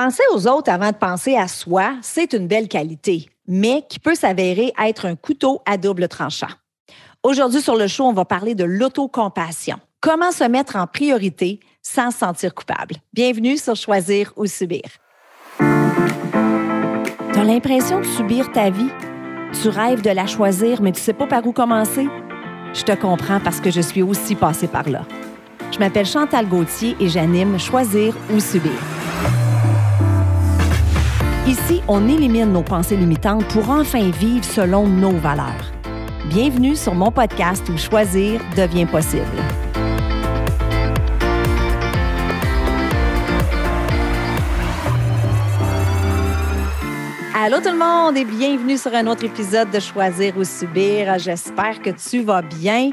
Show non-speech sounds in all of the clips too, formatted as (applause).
Penser aux autres avant de penser à soi, c'est une belle qualité, mais qui peut s'avérer être un couteau à double tranchant. Aujourd'hui, sur le show, on va parler de l'autocompassion. Comment se mettre en priorité sans se sentir coupable? Bienvenue sur Choisir ou Subir. Tu as l'impression de subir ta vie? Tu rêves de la choisir, mais tu sais pas par où commencer? Je te comprends parce que je suis aussi passée par là. Je m'appelle Chantal Gauthier et j'anime Choisir ou Subir. On élimine nos pensées limitantes pour enfin vivre selon nos valeurs. Bienvenue sur mon podcast où choisir devient possible. Allô tout le monde et bienvenue sur un autre épisode de Choisir ou Subir. J'espère que tu vas bien.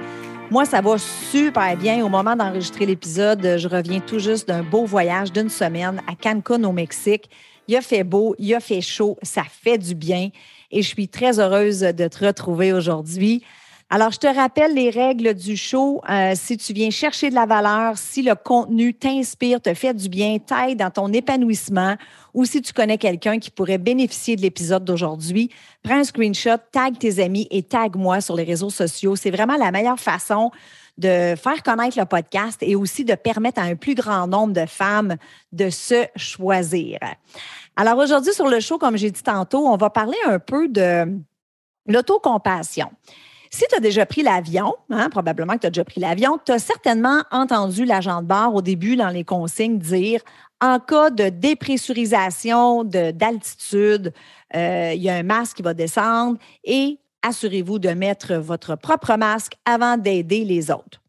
Moi, ça va super bien. Au moment d'enregistrer l'épisode, je reviens tout juste d'un beau voyage d'une semaine à Cancun au Mexique. Il a fait beau, il a fait chaud, ça fait du bien et je suis très heureuse de te retrouver aujourd'hui. Alors, je te rappelle les règles du show. Euh, si tu viens chercher de la valeur, si le contenu t'inspire, te fait du bien, t'aide dans ton épanouissement, ou si tu connais quelqu'un qui pourrait bénéficier de l'épisode d'aujourd'hui, prends un screenshot, tag tes amis et tag moi sur les réseaux sociaux. C'est vraiment la meilleure façon de faire connaître le podcast et aussi de permettre à un plus grand nombre de femmes de se choisir. Alors aujourd'hui sur le show, comme j'ai dit tantôt, on va parler un peu de l'autocompassion. Si tu as déjà pris l'avion, hein, probablement que tu as déjà pris l'avion, tu as certainement entendu l'agent de bord au début dans les consignes dire en cas de dépressurisation d'altitude, euh, il y a un masque qui va descendre et assurez-vous de mettre votre propre masque avant d'aider les autres.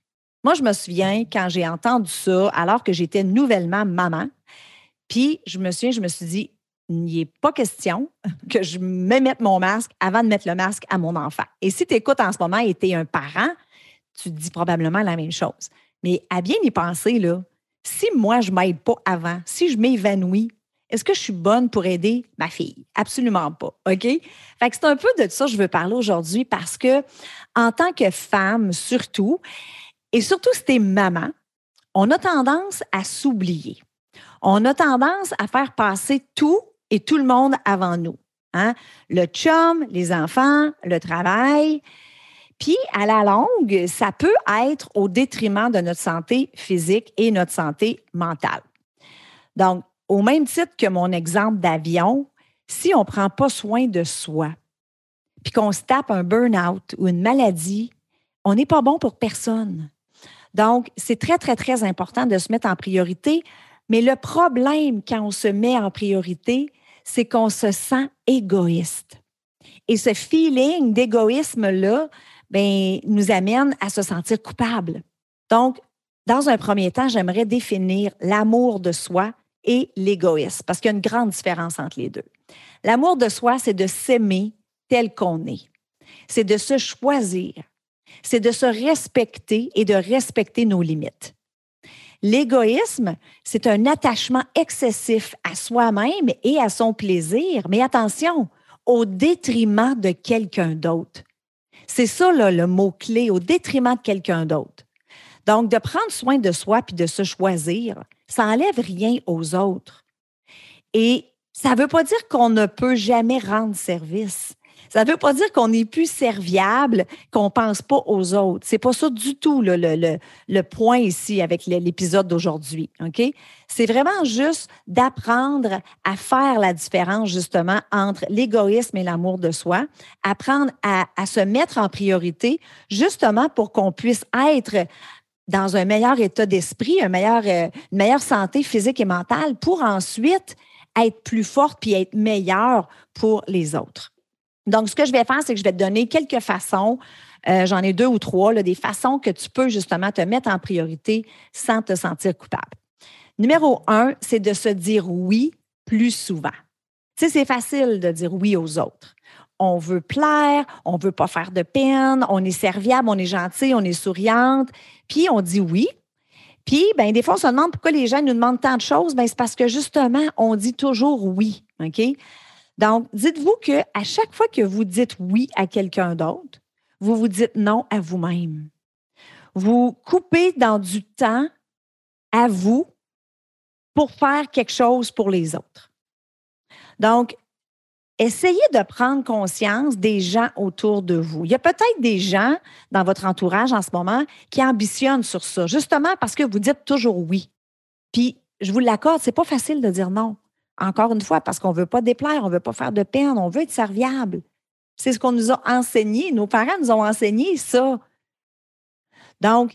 Moi, je me souviens quand j'ai entendu ça, alors que j'étais nouvellement maman, puis je me souviens, je me suis dit, il n'est pas question (laughs) que je me mette mon masque avant de mettre le masque à mon enfant. Et si tu écoutes en ce moment et tu es un parent, tu dis probablement la même chose. Mais à bien y penser, là, si moi, je ne m'aide pas avant, si je m'évanouis, est-ce que je suis bonne pour aider ma fille? Absolument pas. OK? Fait que c'est un peu de ça que je veux parler aujourd'hui parce que, en tant que femme, surtout, et surtout si tu es maman, on a tendance à s'oublier. On a tendance à faire passer tout et tout le monde avant nous. Hein? Le chum, les enfants, le travail. Puis, à la longue, ça peut être au détriment de notre santé physique et notre santé mentale. Donc, au même titre que mon exemple d'avion, si on ne prend pas soin de soi, puis qu'on se tape un burn-out ou une maladie, on n'est pas bon pour personne. Donc, c'est très, très, très important de se mettre en priorité. Mais le problème quand on se met en priorité, c'est qu'on se sent égoïste. Et ce feeling d'égoïsme-là ben, nous amène à se sentir coupable. Donc, dans un premier temps, j'aimerais définir l'amour de soi et l'égoïsme, parce qu'il y a une grande différence entre les deux. L'amour de soi, c'est de s'aimer tel qu'on est. C'est de se choisir. C'est de se respecter et de respecter nos limites. L'égoïsme, c'est un attachement excessif à soi-même et à son plaisir, mais attention, au détriment de quelqu'un d'autre. C'est ça le mot-clé, au détriment de quelqu'un d'autre. Donc, de prendre soin de soi puis de se choisir, ça n'enlève rien aux autres. Et ça ne veut pas dire qu'on ne peut jamais rendre service. Ça ne veut pas dire qu'on n'est plus serviable, qu'on ne pense pas aux autres. C'est pas ça du tout le, le, le, point ici avec l'épisode d'aujourd'hui. C'est vraiment juste d'apprendre à faire la différence justement entre l'égoïsme et l'amour de soi, apprendre à, à se mettre en priorité justement pour qu'on puisse être dans un meilleur état d'esprit, un meilleur, euh, une meilleure santé physique et mentale pour ensuite être plus forte puis être meilleure pour les autres. Donc, ce que je vais faire, c'est que je vais te donner quelques façons. Euh, j'en ai deux ou trois, là, des façons que tu peux justement te mettre en priorité sans te sentir coupable. Numéro un, c'est de se dire oui plus souvent. Tu sais, c'est facile de dire oui aux autres. On veut plaire, on veut pas faire de peine, on est serviable, on est gentil, on est souriante, puis on dit oui. Puis, ben, des fois, on se demande pourquoi les gens nous demandent tant de choses. Ben, c'est parce que justement, on dit toujours oui. OK? Donc, dites-vous que à chaque fois que vous dites oui à quelqu'un d'autre, vous vous dites non à vous-même. Vous coupez dans du temps à vous pour faire quelque chose pour les autres. Donc, essayez de prendre conscience des gens autour de vous. Il y a peut-être des gens dans votre entourage en ce moment qui ambitionnent sur ça, justement parce que vous dites toujours oui. Puis, je vous l'accorde, c'est pas facile de dire non. Encore une fois, parce qu'on ne veut pas déplaire, on ne veut pas faire de peine, on veut être serviable. C'est ce qu'on nous a enseigné. Nos parents nous ont enseigné ça. Donc,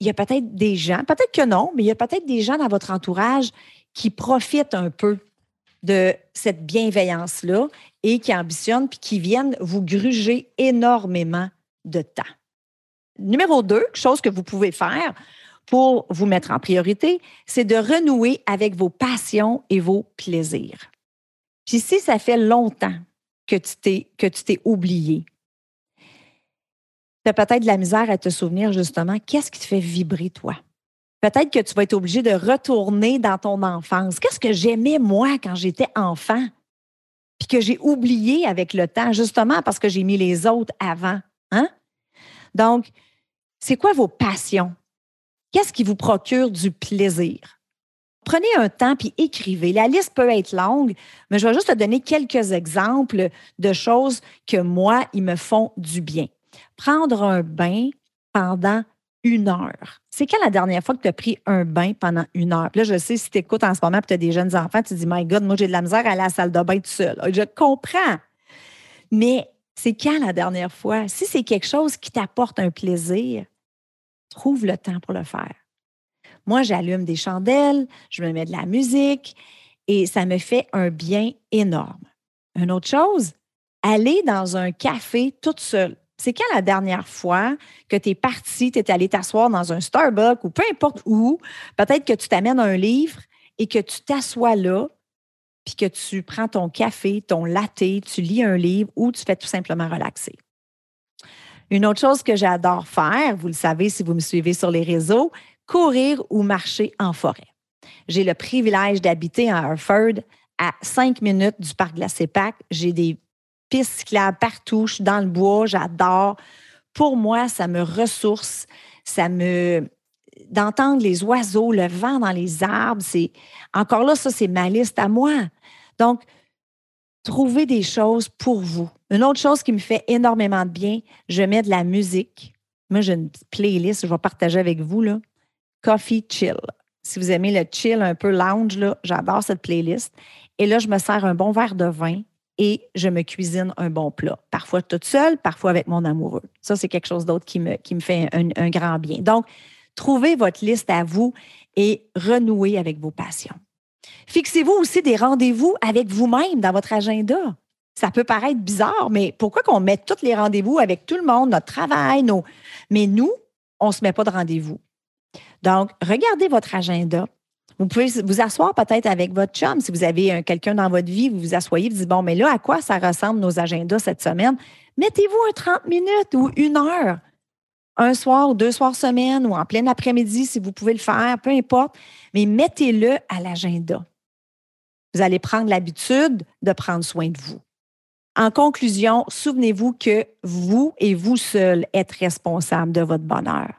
il y a peut-être des gens, peut-être que non, mais il y a peut-être des gens dans votre entourage qui profitent un peu de cette bienveillance-là et qui ambitionnent puis qui viennent vous gruger énormément de temps. Numéro deux, chose que vous pouvez faire pour vous mettre en priorité, c'est de renouer avec vos passions et vos plaisirs. Puis si ça fait longtemps que tu t'es, que tu t'es oublié, tu as peut-être de la misère à te souvenir justement qu'est-ce qui te fait vibrer toi? Peut-être que tu vas être obligé de retourner dans ton enfance. Qu'est-ce que j'aimais moi quand j'étais enfant? Puis que j'ai oublié avec le temps, justement parce que j'ai mis les autres avant. Hein? Donc, c'est quoi vos passions? Qu'est-ce qui vous procure du plaisir? Prenez un temps puis écrivez. La liste peut être longue, mais je vais juste te donner quelques exemples de choses que moi, ils me font du bien. Prendre un bain pendant une heure. C'est quand la dernière fois que tu as pris un bain pendant une heure? là, je sais, si tu écoutes en ce moment et tu as des jeunes enfants, tu dis, My God, moi, j'ai de la misère à aller à la salle de bain tout seul. Je comprends. Mais c'est quand la dernière fois? Si c'est quelque chose qui t'apporte un plaisir, trouve le temps pour le faire. Moi, j'allume des chandelles, je me mets de la musique et ça me fait un bien énorme. Une autre chose, aller dans un café toute seule. C'est quand la dernière fois que tu es parti, tu es allé t'asseoir dans un Starbucks ou peu importe où, peut-être que tu t'amènes un livre et que tu t'assois là, puis que tu prends ton café, ton latte, tu lis un livre ou tu fais tout simplement relaxer. Une autre chose que j'adore faire, vous le savez si vous me suivez sur les réseaux, courir ou marcher en forêt. J'ai le privilège d'habiter à Harford, à cinq minutes du parc glacé Pac. J'ai des pistes cyclables partout, je suis dans le bois, j'adore. Pour moi, ça me ressource, ça me d'entendre les oiseaux, le vent dans les arbres, c'est encore là ça c'est ma liste à moi. Donc trouvez des choses pour vous. Une autre chose qui me fait énormément de bien, je mets de la musique. Moi, j'ai une playlist, je vais partager avec vous là. Coffee Chill. Si vous aimez le chill un peu lounge, j'adore cette playlist. Et là, je me sers un bon verre de vin et je me cuisine un bon plat. Parfois toute seule, parfois avec mon amoureux. Ça, c'est quelque chose d'autre qui me, qui me fait un, grand bien. Donc, trouvez votre liste à vous et renouez avec vos passions. Fixez-vous aussi des rendez-vous avec vous-même dans votre agenda. Ça peut paraître bizarre, mais pourquoi qu'on met tous les rendez-vous avec tout le monde, notre travail, nos... Mais nous, on ne se met pas de rendez-vous. Donc, regardez votre agenda. Vous pouvez vous asseoir peut-être avec votre chum. Si vous avez quelqu'un dans votre vie, vous vous asseyez, vous dites, bon, mais là, à quoi ça ressemble nos agendas cette semaine? Mettez-vous un 30 minutes ou une heure, un soir ou deux soirs semaine ou en plein après-midi si vous pouvez le faire, peu importe, mais mettez-le à l'agenda. Vous allez prendre l'habitude de prendre soin de vous. En conclusion, souvenez-vous que vous et vous seul êtes responsable de votre bonheur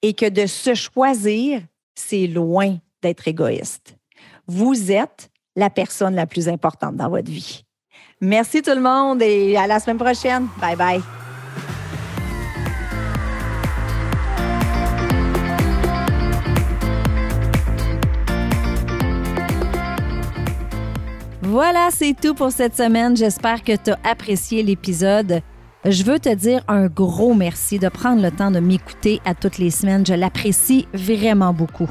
et que de se choisir, c'est loin d'être égoïste. Vous êtes la personne la plus importante dans votre vie. Merci tout le monde et à la semaine prochaine. Bye bye. Voilà, c'est tout pour cette semaine. J'espère que tu as apprécié l'épisode. Je veux te dire un gros merci de prendre le temps de m'écouter à toutes les semaines. Je l'apprécie vraiment beaucoup.